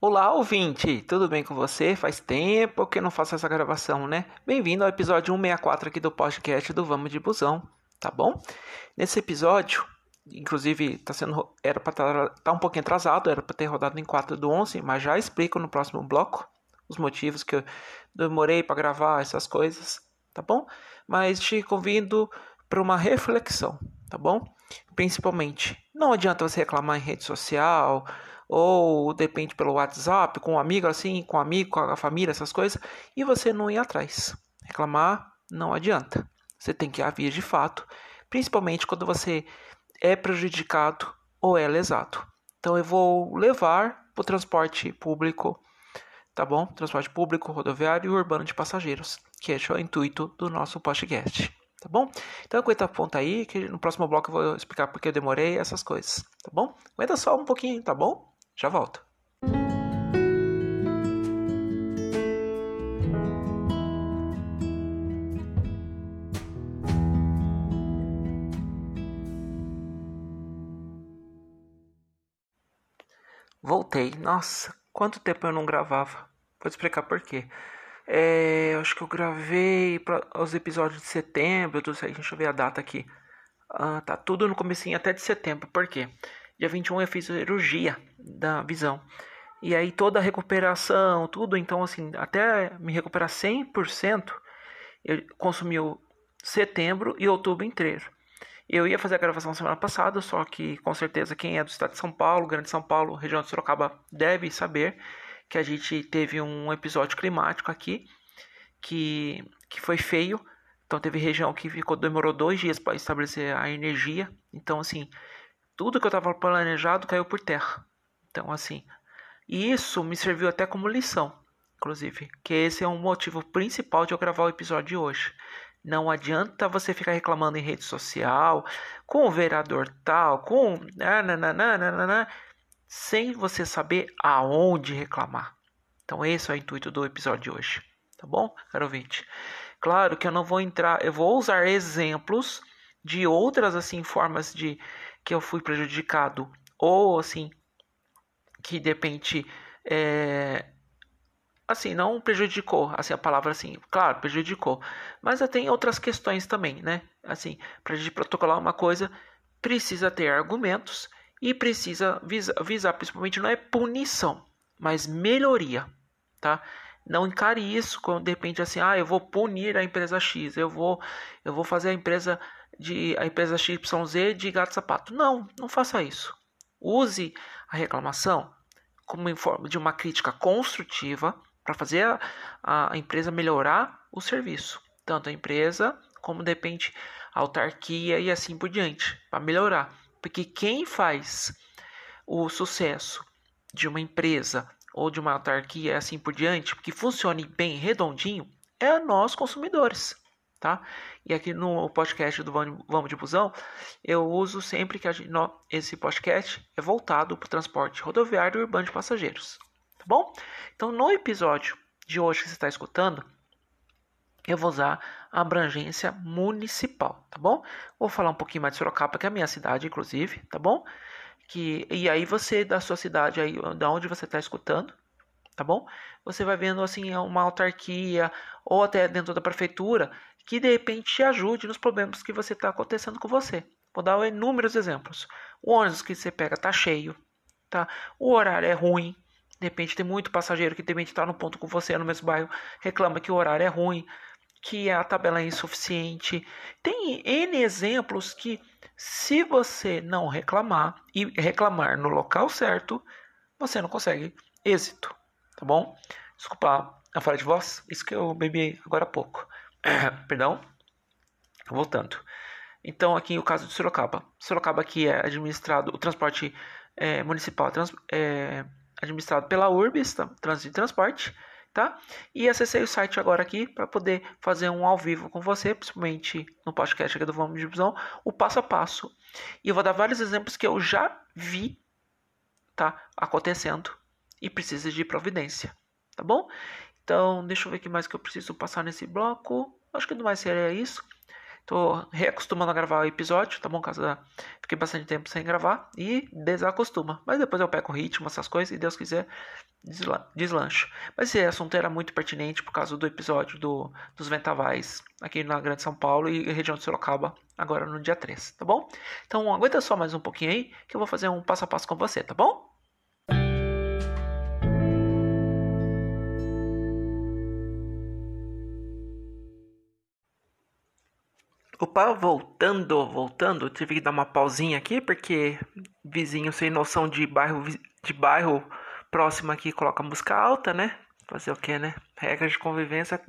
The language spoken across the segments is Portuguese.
Olá, ouvinte! Tudo bem com você? Faz tempo que não faço essa gravação, né? Bem-vindo ao episódio 164 aqui do podcast do Vamos de Busão, tá bom? Nesse episódio, inclusive tá sendo era para estar tá, tá um pouquinho atrasado, era para ter rodado em 4 do 11, mas já explico no próximo bloco os motivos que eu demorei para gravar essas coisas, tá bom? Mas te convido para uma reflexão, tá bom? Principalmente, não adianta você reclamar em rede social, ou depende pelo WhatsApp, com um amigo assim, com um amigo, com a família, essas coisas, e você não ir atrás. Reclamar não adianta. Você tem que haver de fato, principalmente quando você é prejudicado ou é lesado. Então eu vou levar o transporte público, tá bom? Transporte público, rodoviário e urbano de passageiros, que é o intuito do nosso podcast. Tá bom? Então aguenta a ponta aí, que no próximo bloco eu vou explicar porque eu demorei essas coisas, tá bom? Aguenta só um pouquinho, tá bom? Já volto. Voltei. Nossa, quanto tempo eu não gravava. Vou explicar por quê. É, acho que eu gravei pra, os episódios de setembro, aí, deixa eu ver a data aqui. Ah, tá tudo no comecinho até de setembro. Por quê? Dia 21 eu fiz cirurgia da visão. E aí toda a recuperação, tudo, então assim, até me recuperar 100%, eu consumiu setembro e outubro inteiro. Eu ia fazer a gravação semana passada, só que com certeza quem é do estado de São Paulo, Grande São Paulo, região de Sorocaba, deve saber que a gente teve um episódio climático aqui que, que foi feio. Então teve região que ficou demorou dois dias para estabelecer a energia. Então assim, tudo que eu estava planejado caiu por terra. Então, assim, isso me serviu até como lição, inclusive, que esse é um motivo principal de eu gravar o episódio de hoje. Não adianta você ficar reclamando em rede social, com o vereador tal, com nananana, sem você saber aonde reclamar. Então esse é o intuito do episódio de hoje, tá bom, caro ouvinte? Claro que eu não vou entrar, eu vou usar exemplos de outras assim formas de que eu fui prejudicado. Ou assim que de repente é, assim não prejudicou assim a palavra assim claro prejudicou. Mas tem outras questões também né? Assim para gente protocolar uma coisa precisa ter argumentos e precisa visar, visar principalmente não é punição mas melhoria tá? Não encare isso quando de repente assim ah eu vou punir a empresa X eu vou eu vou fazer a empresa de a empresa XYZ de gato sapato. Não, não faça isso. Use a reclamação como em forma de uma crítica construtiva para fazer a, a, empresa melhorar o serviço, tanto a empresa como de repente a autarquia e assim por diante, para melhorar. Porque quem faz o sucesso de uma empresa ou de uma autarquia e assim por diante, que funcione bem redondinho, é nós consumidores tá? E aqui no podcast do Vamos de Busão, eu uso sempre que gente, esse podcast é voltado para o transporte rodoviário e urbano de passageiros, tá bom? Então, no episódio de hoje que você está escutando, eu vou usar a abrangência municipal, tá bom? Vou falar um pouquinho mais de Sorocaba, que é a minha cidade, inclusive, tá bom? Que, e aí você, da sua cidade, aí, da onde você está escutando, tá bom? Você vai vendo assim uma autarquia ou até dentro da prefeitura que de repente te ajude nos problemas que você está acontecendo com você. Vou dar inúmeros exemplos. O ônibus que você pega está cheio, tá? O horário é ruim. De repente tem muito passageiro que de repente está no ponto com você no mesmo bairro, reclama que o horário é ruim, que a tabela é insuficiente. Tem N exemplos que, se você não reclamar e reclamar no local certo, você não consegue êxito, tá bom? Desculpa a falha de voz, isso que eu bebi agora há pouco. Perdão. Voltando. Então, aqui o caso de Sorocaba. Sorocaba aqui é administrado, o transporte é, municipal trans, é administrado pela URBS, tá? Trânsito e Transporte, tá? E acessei o site agora aqui para poder fazer um ao vivo com você, principalmente no podcast aqui do Vamos de Visão, o passo a passo. E eu vou dar vários exemplos que eu já vi, tá? Acontecendo e precisa de providência, tá bom? Então, deixa eu ver o que mais que eu preciso passar nesse bloco. Acho que não vai ser isso. Tô reacostumando a gravar o episódio, tá bom? Caso fiquei bastante tempo sem gravar e desacostuma. Mas depois eu pego o ritmo, essas coisas, e Deus quiser, desla... deslancho. Mas esse assunto era muito pertinente por causa do episódio do... dos Ventavais aqui na Grande São Paulo e região de Sorocaba, agora no dia 3, tá bom? Então aguenta só mais um pouquinho aí que eu vou fazer um passo a passo com você, tá bom? Opa, voltando, voltando, tive que dar uma pausinha aqui porque vizinho sem noção de bairro de bairro próximo aqui coloca música alta, né? Fazer o que, né? Regras de convivência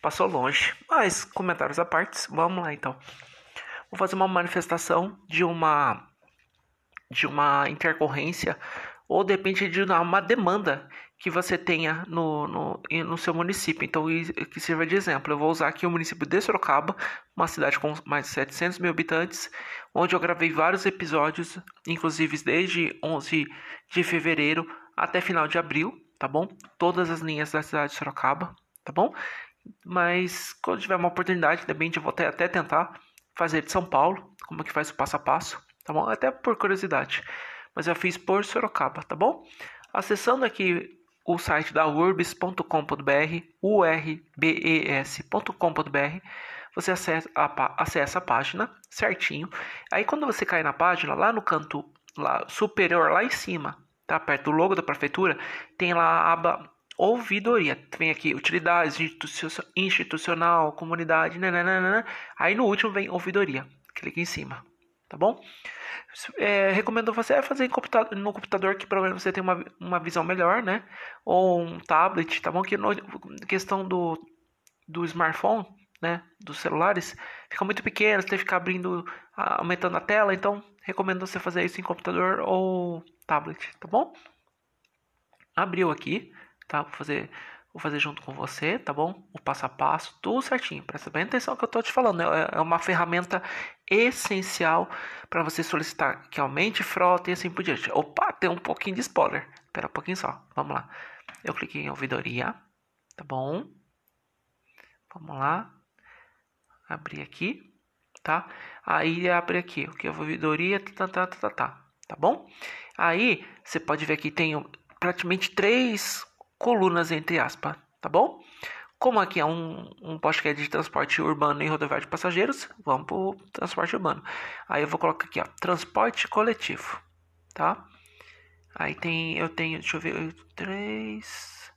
passou longe. Mas comentários à parte, vamos lá então. Vou fazer uma manifestação de uma de uma intercorrência ou de repente de uma demanda que você tenha no, no, no seu município. Então, que sirva de exemplo. Eu vou usar aqui o município de Sorocaba, uma cidade com mais de 700 mil habitantes, onde eu gravei vários episódios, inclusive desde 11 de fevereiro até final de abril, tá bom? Todas as linhas da cidade de Sorocaba, tá bom? Mas quando tiver uma oportunidade, de repente eu vou até, até tentar fazer de São Paulo, como é que faz o passo a passo, tá bom? Até por curiosidade. Mas eu fiz por Sorocaba, tá bom? Acessando aqui o site da urbs.com.br, urbes.com.br, você acessa a, acessa a página certinho. Aí quando você cai na página, lá no canto lá, superior, lá em cima, tá perto do logo da prefeitura, tem lá a aba ouvidoria. Vem aqui utilidades institucional, comunidade, nananana. aí no último vem ouvidoria. Clique em cima, tá bom? É, recomendo você fazer computador, no computador que provavelmente você tem uma, uma visão melhor, né? Ou um tablet, tá bom? Que no, questão do, do smartphone, né? Dos celulares, fica muito pequeno, você tem que ficar abrindo, aumentando a tela, então recomendo você fazer isso em computador ou tablet, tá bom? Abriu aqui, tá? Vou fazer Vou fazer junto com você, tá bom? O passo a passo, tudo certinho. Presta bem atenção que eu estou te falando. É, é uma ferramenta essencial para você solicitar que aumente frota e assim por diante. Opa, tem um pouquinho de spoiler. Espera um pouquinho só. Vamos lá. Eu cliquei em ouvidoria, tá bom? Vamos lá. Abrir aqui, tá? Aí abre aqui, o que? Ouvidoria, tá, tá, tá, tá, tá. Tá bom? Aí você pode ver que tem praticamente três colunas entre aspas, tá bom? Como aqui é um, um podcast de transporte urbano e rodoviário de passageiros, vamos para o transporte urbano. Aí eu vou colocar aqui, ó, transporte coletivo, tá? Aí tem, eu tenho, deixa eu ver, três,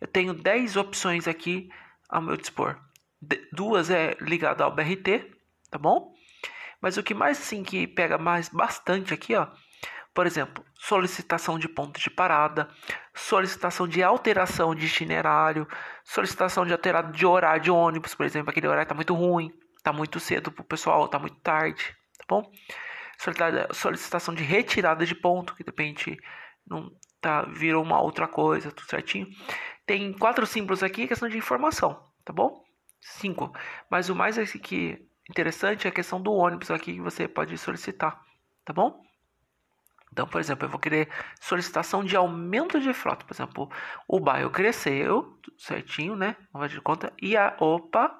eu tenho 10 opções aqui ao meu dispor. De, duas é ligada ao BRT, tá bom? Mas o que mais assim que pega mais bastante aqui, ó, por exemplo, solicitação de ponto de parada, solicitação de alteração de itinerário, solicitação de alterado de horário de ônibus, por exemplo, aquele horário está muito ruim, está muito cedo para o pessoal, está muito tarde, tá bom? Solicitação de retirada de ponto, que depende, não tá, virou uma outra coisa, tudo certinho. Tem quatro símbolos aqui, questão de informação, tá bom? Cinco. Mas o mais aqui interessante é a questão do ônibus aqui que você pode solicitar, tá bom? Então, por exemplo, eu vou querer solicitação de aumento de frota. Por exemplo, o bairro cresceu, certinho, né? Vai de conta. E a opa.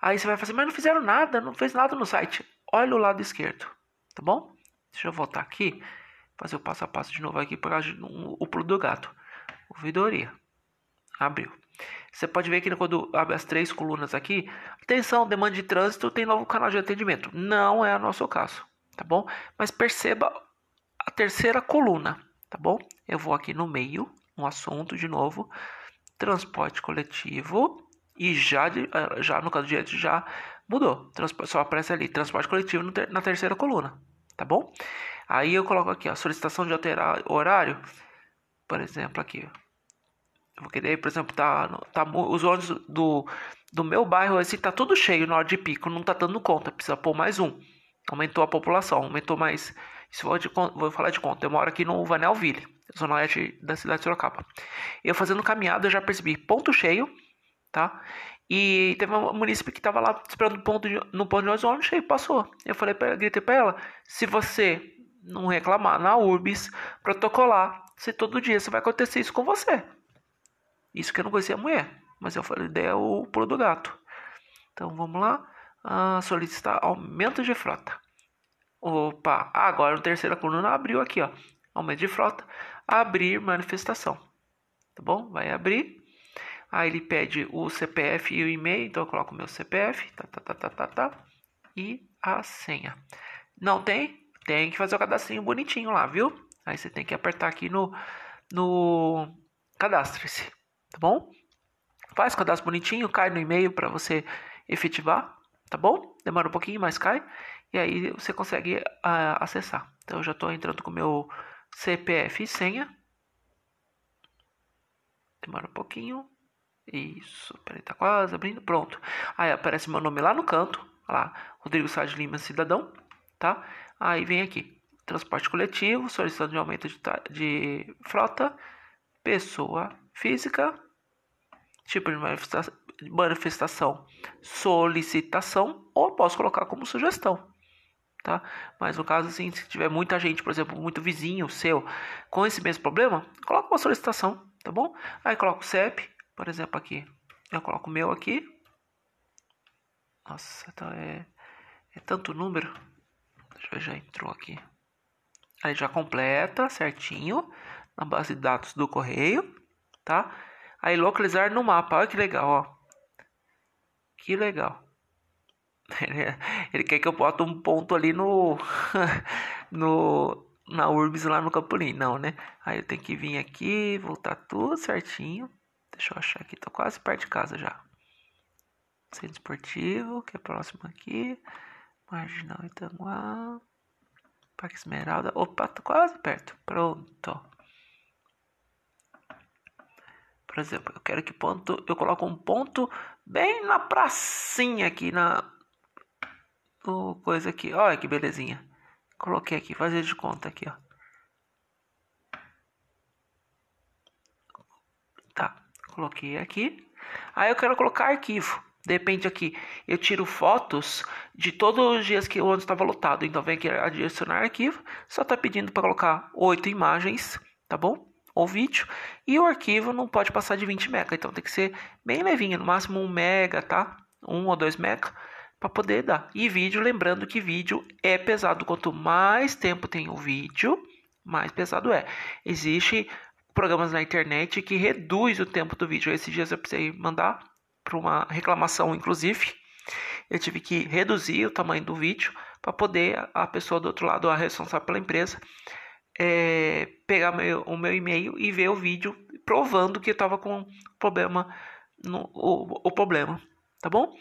Aí você vai fazer, mas não fizeram nada, não fez nada no site. Olha o lado esquerdo, tá bom? Deixa eu voltar aqui, fazer o passo a passo de novo aqui causa o pulo do gato. Ouvidoria. Abriu. Você pode ver que quando abre as três colunas aqui, atenção, demanda de trânsito, tem novo canal de atendimento. Não é o nosso caso, tá bom? Mas perceba a terceira coluna, tá bom? Eu vou aqui no meio, no assunto de novo, transporte coletivo e já, eh, já no caso de já mudou. Só aparece ali transporte coletivo na terceira coluna, tá bom? Aí eu coloco aqui a solicitação de alterar horário, por exemplo, aqui. Eu vou querer, por exemplo, tá, tá os ônibus do, do meu bairro assim tá tudo cheio na hora de pico, não tá dando conta, precisa pôr mais um. Aumentou a população, aumentou mais isso vou, de, vou falar de conta. Eu moro aqui no Vanelville, zona oeste da cidade de Sorocaba. Eu fazendo caminhada, eu já percebi ponto cheio, tá? E teve uma munícipe que estava lá esperando ponto de, no ponto de ônibus cheio, passou. Eu falei para gritei para ela, se você não reclamar na URBS, protocolar, se todo dia você vai acontecer isso com você. Isso que eu não conhecia a mulher, mas eu falei, ideia é o pulo do gato. Então vamos lá, Ah, solicitar aumento de frota. Opa, agora o terceira coluna abriu aqui, ó. Aumento de frota, abrir manifestação. Tá bom? Vai abrir. Aí ele pede o CPF e o e-mail, então eu coloco o meu CPF, tá, tá, tá, tá, tá, tá, e a senha. Não tem? Tem que fazer o cadastrinho bonitinho lá, viu? Aí você tem que apertar aqui no, no cadastre-se, tá bom? Faz o cadastro bonitinho, cai no e-mail para você efetivar, tá bom? Demora um pouquinho, mas cai. E aí você consegue uh, acessar. Então eu já estou entrando com meu CPF e senha. Demora um pouquinho. Isso, peraí, tá quase abrindo, pronto. Aí aparece meu nome lá no canto, lá, Rodrigo Sá de Lima, cidadão, tá? Aí vem aqui, transporte coletivo, solicitação de aumento de, de frota, pessoa física, tipo de manifestação, manifestação, solicitação, ou posso colocar como sugestão, tá? Mas no caso, assim, se tiver muita gente, por exemplo, muito vizinho seu com esse mesmo problema, coloca uma solicitação, tá bom? Aí coloca o CEP, por exemplo, aqui. Eu coloco o meu aqui. Nossa, então é, é tanto número. Ver, já entrou aqui. Aí já completa certinho na base de dados do correio, tá? Aí localizar no mapa. Olha que legal, ó. Que legal. Ele quer que eu bote um ponto ali no no na Urbs lá no Campolim, não, né? Aí eu tenho que vir aqui, voltar tudo certinho. Deixa eu achar aqui, tô quase perto de casa já. Centro esportivo, que é próximo aqui. Marginal Itanguá. Parque Esmeralda. Opa, tô quase perto. Pronto. Por exemplo, eu quero que ponto. Eu coloco um ponto bem na pracinha aqui na. Coisa aqui. Olha que belezinha. Coloquei aqui, fazer de conta aqui, ó. Coloquei aqui. Aí eu quero colocar arquivo. Depende aqui. Eu tiro fotos de todos os dias que o ônibus estava lotado. Então vem aqui adicionar arquivo. Só está pedindo para colocar oito imagens, tá bom? Ou vídeo. E o arquivo não pode passar de 20 MB. Então tem que ser bem levinho, no máximo 1 MB, tá? 1 ou 2 MB para poder dar. E vídeo, lembrando que vídeo é pesado. Quanto mais tempo tem o vídeo, mais pesado é. Existe programas na internet que reduz o tempo do vídeo. Esses dias eu precisei mandar para uma reclamação, inclusive. Eu tive que reduzir o tamanho do vídeo para poder a pessoa do outro lado, a responsável pela empresa, é, pegar meu, o meu e-mail e ver o vídeo provando que estava com problema no, o, o problema, tá bom?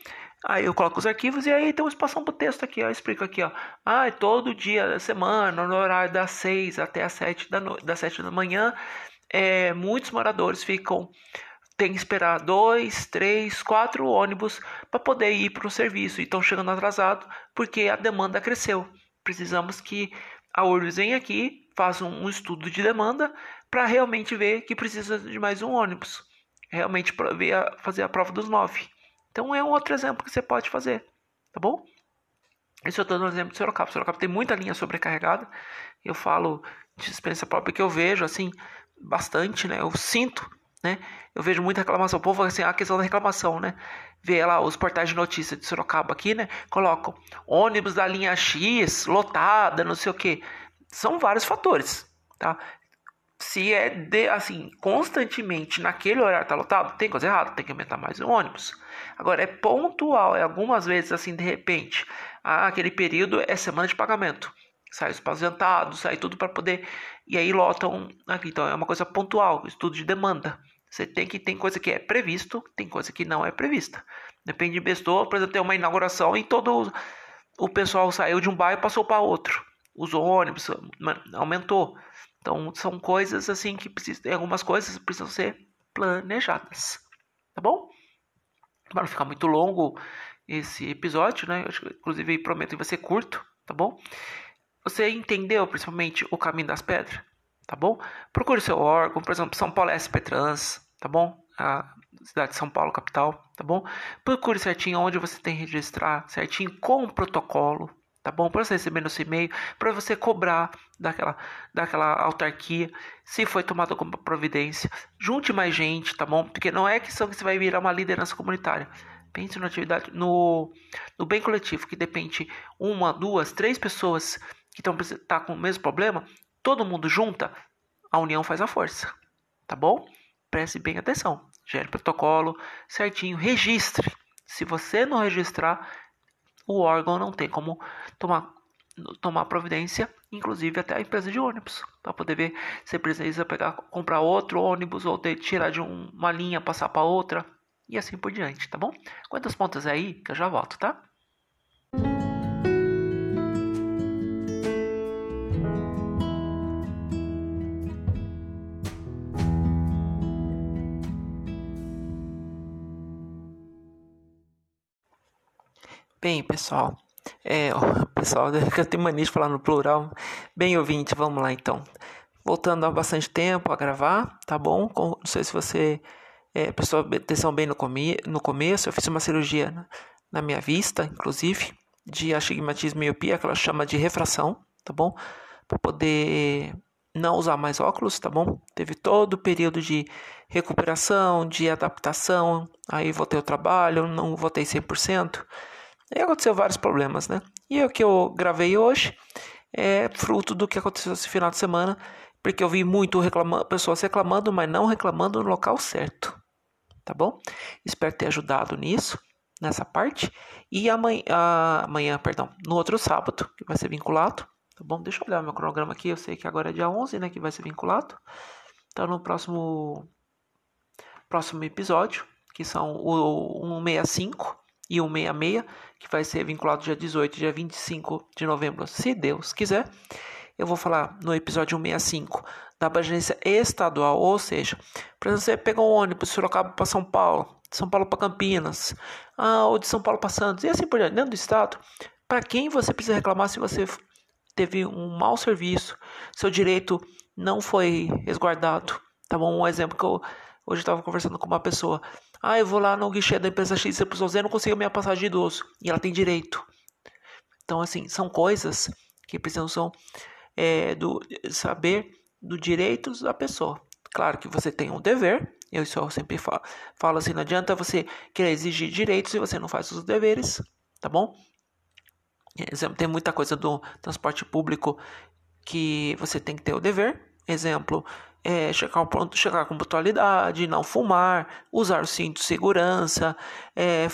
Aí eu coloco os arquivos e aí tem um espaço para o texto aqui, ó. Eu explico aqui, ó. Ah, é todo dia da semana, no horário das 6 até as 7 da, no... das 7 da manhã, é, muitos moradores ficam tem que esperar dois, três, quatro ônibus para poder ir para o serviço e estão chegando atrasado porque a demanda cresceu. Precisamos que a URBS venha aqui, faça um estudo de demanda para realmente ver que precisa de mais um ônibus. Realmente ver, fazer a prova dos nove. Então é um outro exemplo que você pode fazer, tá bom? Esse eu estou dando exemplo de Sorocaba. Sorocaba tem muita linha sobrecarregada. Eu falo de experiência própria que eu vejo, assim, bastante, né? Eu sinto, né? Eu vejo muita reclamação. O povo, assim, a questão da reclamação, né? Vê lá os portais de notícias de Sorocaba aqui, né? Colocam ônibus da linha X, lotada, não sei o que. São vários fatores, tá? Se é de, assim, constantemente naquele horário tá lotado, tem coisa errada, tem que aumentar mais o ônibus. Agora, é pontual, é algumas vezes, assim, de repente, ah, aquele período é semana de pagamento sai os sai tudo para poder. E aí lotam aqui. Então é uma coisa pontual, estudo de demanda. Você tem que tem coisa que é previsto, tem coisa que não é prevista. Depende de bestou, por exemplo, tem uma inauguração e todo o pessoal saiu de um bairro e passou para outro. Os ônibus aumentou. Então são coisas assim que precisam, algumas coisas precisam ser planejadas. Tá bom? Para não ficar muito longo esse episódio, né? Eu, inclusive prometo que vai ser curto, tá bom? Você entendeu principalmente o caminho das pedras? Tá bom? Procure seu órgão, por exemplo, São Paulo é SP Trans, tá bom? A cidade de São Paulo, capital, tá bom? Procure certinho onde você tem que registrar, certinho com o protocolo, tá bom? Para você receber no seu e-mail, para você cobrar daquela, daquela autarquia, se foi tomada como providência. Junte mais gente, tá bom? Porque não é questão que você vai virar uma liderança comunitária. Pense na atividade, no, no bem coletivo, que depende uma, duas, três pessoas que estão tá com o mesmo problema, todo mundo junta, a união faz a força. Tá bom? Preste bem atenção. Gere protocolo certinho, registre. Se você não registrar, o órgão não tem como tomar tomar providência, inclusive até a empresa de ônibus, para poder ver se precisa pegar, comprar outro ônibus ou ter, tirar de um, uma linha, passar para outra e assim por diante, tá bom? Quantas pontas aí que eu já volto, tá? Pessoal, é, ó, pessoal, eu tenho mania de falar no plural. Bem, ouvinte, vamos lá então. Voltando há bastante tempo a gravar, tá bom? Não sei se você é, prestou atenção bem no, no começo. Eu fiz uma cirurgia na, na minha vista, inclusive, de astigmatismo e miopia, que ela chama de refração, tá bom? Para poder não usar mais óculos, tá bom? Teve todo o período de recuperação, de adaptação. Aí voltei ao trabalho, não voltei 100%. E aconteceu vários problemas, né? E o que eu gravei hoje é fruto do que aconteceu esse final de semana, porque eu vi muito pessoas reclamando, mas não reclamando no local certo. Tá bom? Espero ter ajudado nisso, nessa parte. E amanhã, amanhã, perdão, no outro sábado, que vai ser vinculado, tá bom? Deixa eu olhar meu cronograma aqui, eu sei que agora é dia 11, né, que vai ser vinculado. Então, no próximo próximo episódio, que são o 165, e 166, que vai ser vinculado dia 18 dia 25 de novembro, se Deus quiser. Eu vou falar no episódio 165 da abrangência estadual, ou seja, exemplo, você pegou um ônibus de Sorocaba para São Paulo, de São Paulo para Campinas, ah, ou de São Paulo para Santos, e assim por diante, dentro do estado, para quem você precisa reclamar se você teve um mau serviço, seu direito não foi resguardado, tá bom? Um exemplo que eu hoje estava conversando com uma pessoa, ah, eu vou lá no guichê da empresa X, Z, não consigo minha passagem de idoso. E ela tem direito. Então, assim, são coisas que precisam é, do, saber dos direitos da pessoa. Claro que você tem um dever, eu só sempre falo, falo assim, não adianta você querer exigir direitos se você não faz os deveres, tá bom? Exemplo, tem muita coisa do transporte público que você tem que ter o dever. Exemplo, é, ponto, chegar com pontualidade, não fumar, usar o cinto de segurança, é,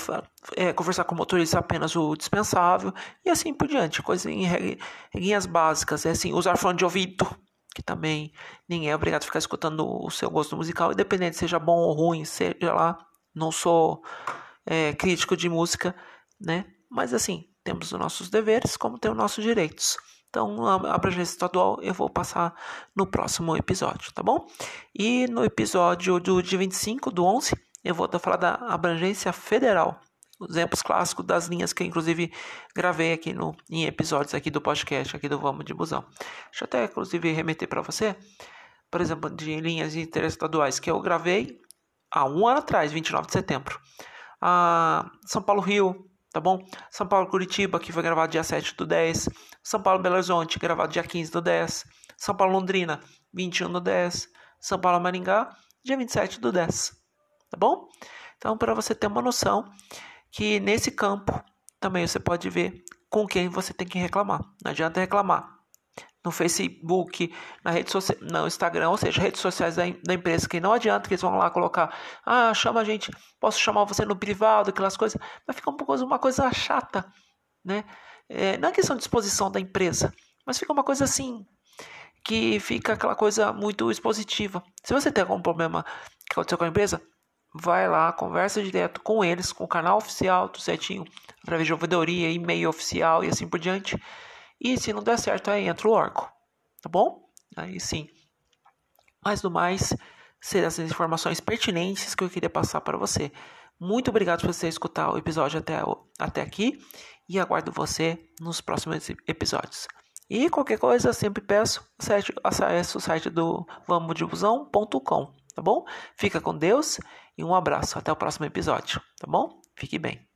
é, conversar com o motorista apenas o dispensável e assim por diante. Coisas em regrinhas básicas, é assim, usar fone de ouvido, que também ninguém é obrigado a ficar escutando o seu gosto musical, independente seja bom ou ruim, seja lá. Não sou é, crítico de música, né? Mas assim, temos os nossos deveres, como tem os nossos direitos. Então, a abrangência estadual eu vou passar no próximo episódio, tá bom? E no episódio do dia 25 do 11, eu vou falar da abrangência federal. Exemplos clássicos das linhas que eu, inclusive, gravei aqui no, em episódios aqui do podcast, aqui do Vamos de Busão. Deixa eu até, inclusive, remeter para você, por exemplo, de linhas interestaduais que eu gravei há um ano atrás, 29 de setembro. Ah, São Paulo-Rio, tá bom? São Paulo Curitiba, que foi gravado dia 7 do 10. São Paulo Belo Horizonte, gravado dia 15 do 10. São Paulo Londrina, 21 do 10. São Paulo Maringá, dia 27 do 10. Tá bom? Então, para você ter uma noção que nesse campo também você pode ver com quem você tem que reclamar. Não adianta reclamar no Facebook, na rede social, no Instagram, ou seja, redes sociais da, da, empresa, que não adianta que eles vão lá colocar, ah, chama a gente, posso chamar você no privado, aquelas coisas, vai ficar uma coisa, uma coisa chata, né? É, não é questão de disposição da empresa, mas fica uma coisa assim, que fica aquela coisa muito expositiva. Se você tem algum problema que aconteceu com a empresa, vai lá, conversa direto com eles, com o canal oficial do Setinho, através de ouvidoria, e-mail oficial e assim por diante e se não der certo, aí entra o órgão. Tá bom? Aí sim. Mais do mais, seriam essas informações pertinentes que eu queria passar para você. Muito obrigado por você escutar o episódio até, até aqui e aguardo você nos próximos episódios. E qualquer coisa, sempre peço, acesse o site do vamosdifusão.com, tá bom? Fica com Deus e um abraço. Até o próximo episódio, tá bom? Fique bem.